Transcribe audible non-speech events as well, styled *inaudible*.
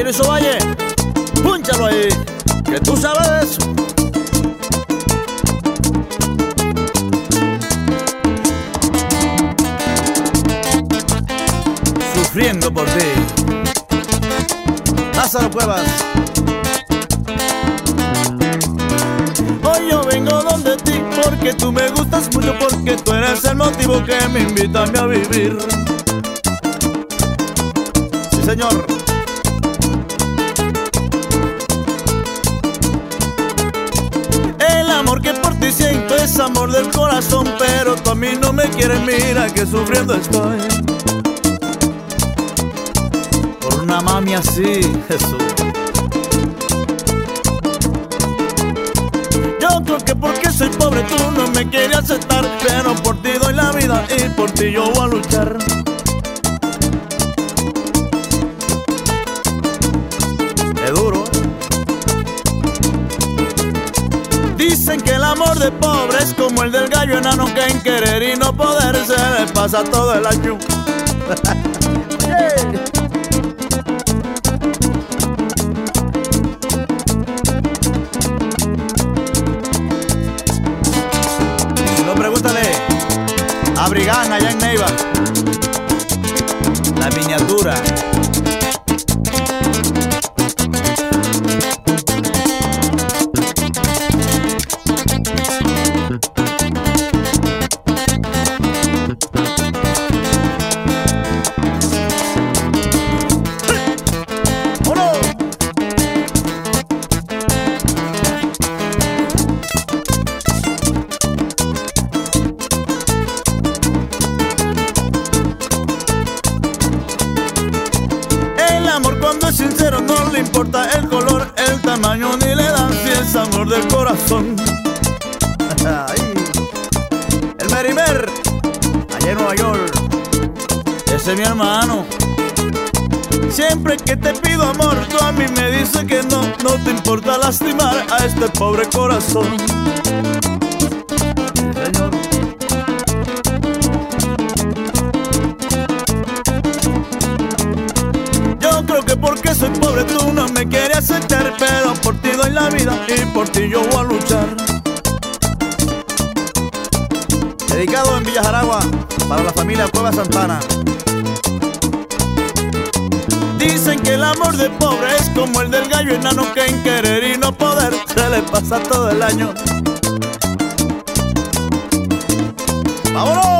En eso valle, púnchalo ahí, que tú sabes. Sufriendo por ti. Lázaro Cuevas. Hoy yo vengo donde ti porque tú me gustas mucho, porque tú eres el motivo que me invita a vivir. Sí, señor. Amor del corazón, pero tú a mí no me quieres, mira que sufriendo estoy. Por una mami así, Jesús. Yo creo que porque soy pobre tú no me quieres aceptar, pero por ti doy la vida y por ti yo voy a luchar. Amor de pobre es como el del gallo enano que en querer y no poder se le pasa todo el año. *laughs* No, pregúntale a Brigán allá en Neiva. La miniatura. Corazón. *laughs* El Merimer, allá en Nueva York, ese es mi hermano. Siempre que te pido amor, tú a mí me dices que no, no te importa lastimar a este pobre corazón. Señor. Yo creo que porque soy pobre tú pero por ti doy la vida y por ti yo voy a luchar. Dedicado en Villa Jaragua para la familia Cueva Santana. Dicen que el amor de pobre es como el del gallo enano que en querer y no poder se le pasa todo el año. ¡Vámonos!